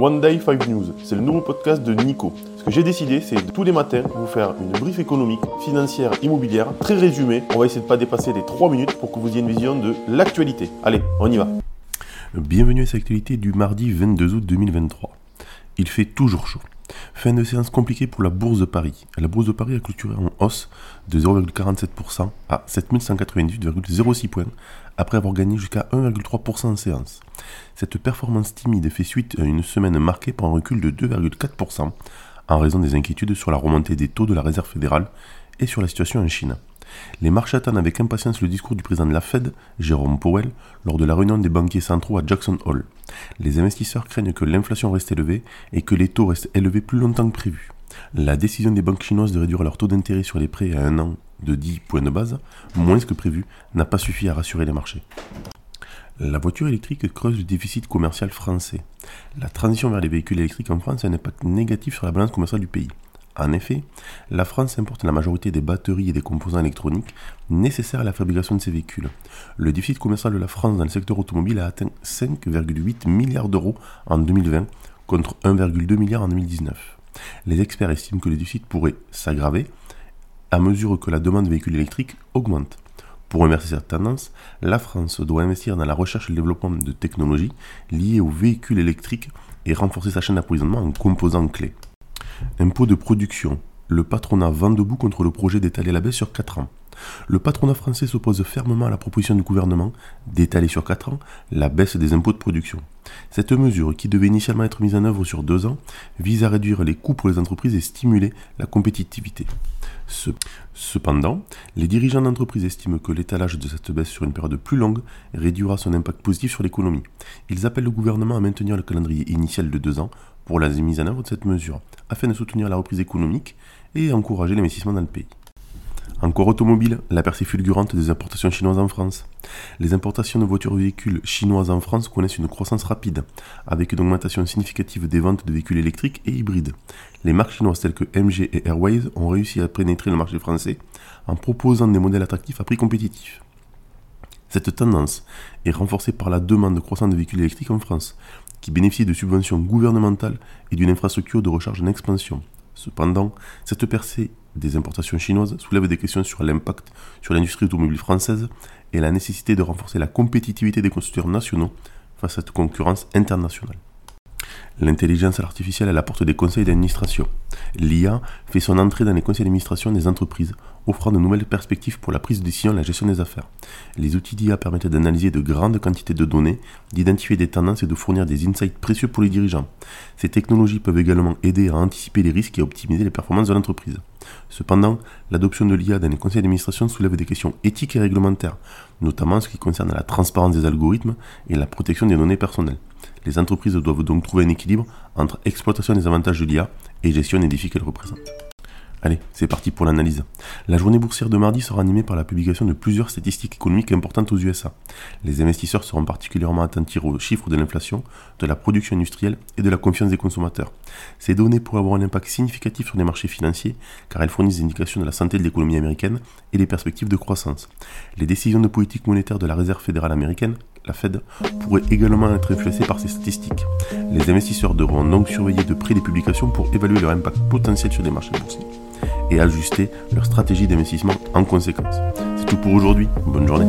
One Day 5 News. C'est le nouveau podcast de Nico. Ce que j'ai décidé, c'est tous les matins vous faire une brief économique, financière, immobilière, très résumée. On va essayer de ne pas dépasser les 3 minutes pour que vous ayez une vision de l'actualité. Allez, on y va. Bienvenue à cette actualité du mardi 22 août 2023. Il fait toujours chaud. Fin de séance compliquée pour la Bourse de Paris. La Bourse de Paris a clôturé en hausse de 0,47% à 7198,06 points après avoir gagné jusqu'à 1,3% en séance. Cette performance timide fait suite à une semaine marquée par un recul de 2,4% en raison des inquiétudes sur la remontée des taux de la Réserve fédérale et sur la situation en Chine. Les marchés attendent avec impatience le discours du président de la Fed, Jérôme Powell, lors de la réunion des banquiers centraux à Jackson Hole. Les investisseurs craignent que l'inflation reste élevée et que les taux restent élevés plus longtemps que prévu. La décision des banques chinoises de réduire leur taux d'intérêt sur les prêts à un an de 10 points de base, moins que prévu, n'a pas suffi à rassurer les marchés. La voiture électrique creuse le déficit commercial français. La transition vers les véhicules électriques en France a un impact négatif sur la balance commerciale du pays. En effet, la France importe la majorité des batteries et des composants électroniques nécessaires à la fabrication de ces véhicules. Le déficit commercial de la France dans le secteur automobile a atteint 5,8 milliards d'euros en 2020 contre 1,2 milliard en 2019. Les experts estiment que le déficit pourrait s'aggraver à mesure que la demande de véhicules électriques augmente. Pour inverser cette tendance, la France doit investir dans la recherche et le développement de technologies liées aux véhicules électriques et renforcer sa chaîne d'approvisionnement en composants clés. Impôt de production. Le patronat vend debout contre le projet d'étaler la baisse sur 4 ans. Le patronat français s'oppose fermement à la proposition du gouvernement d'étaler sur 4 ans la baisse des impôts de production. Cette mesure, qui devait initialement être mise en œuvre sur 2 ans, vise à réduire les coûts pour les entreprises et stimuler la compétitivité. Cependant, les dirigeants d'entreprise estiment que l'étalage de cette baisse sur une période plus longue réduira son impact positif sur l'économie. Ils appellent le gouvernement à maintenir le calendrier initial de 2 ans pour la mise en œuvre de cette mesure, afin de soutenir la reprise économique et encourager l'investissement dans le pays. Encore automobile, la percée fulgurante des importations chinoises en France. Les importations de voitures véhicules chinoises en France connaissent une croissance rapide, avec une augmentation significative des ventes de véhicules électriques et hybrides. Les marques chinoises telles que MG et Airways ont réussi à pénétrer le marché français en proposant des modèles attractifs à prix compétitifs. Cette tendance est renforcée par la demande croissante de véhicules électriques en France, qui bénéficient de subventions gouvernementales et d'une infrastructure de recharge en expansion. Cependant, cette percée des importations chinoises soulève des questions sur l'impact sur l'industrie automobile française et la nécessité de renforcer la compétitivité des constructeurs nationaux face à cette concurrence internationale. L'intelligence artificielle, elle apporte des conseils d'administration. L'IA fait son entrée dans les conseils d'administration des entreprises, offrant de nouvelles perspectives pour la prise de décision et la gestion des affaires. Les outils d'IA permettent d'analyser de grandes quantités de données, d'identifier des tendances et de fournir des insights précieux pour les dirigeants. Ces technologies peuvent également aider à anticiper les risques et à optimiser les performances de l'entreprise. Cependant, l'adoption de l'IA dans les conseils d'administration soulève des questions éthiques et réglementaires, notamment en ce qui concerne la transparence des algorithmes et la protection des données personnelles. Les entreprises doivent donc trouver un équilibre entre exploitation des avantages de l'IA et gestion des défis qu'elle représente. Allez, c'est parti pour l'analyse. La journée boursière de mardi sera animée par la publication de plusieurs statistiques économiques importantes aux USA. Les investisseurs seront particulièrement attentifs aux chiffres de l'inflation, de la production industrielle et de la confiance des consommateurs. Ces données pourraient avoir un impact significatif sur les marchés financiers car elles fournissent des indications de la santé de l'économie américaine et des perspectives de croissance. Les décisions de politique monétaire de la Réserve fédérale américaine la Fed, pourrait également être influencée par ces statistiques. Les investisseurs devront donc surveiller de près les publications pour évaluer leur impact potentiel sur les marchés boursiers et ajuster leur stratégie d'investissement en conséquence. C'est tout pour aujourd'hui. Bonne journée.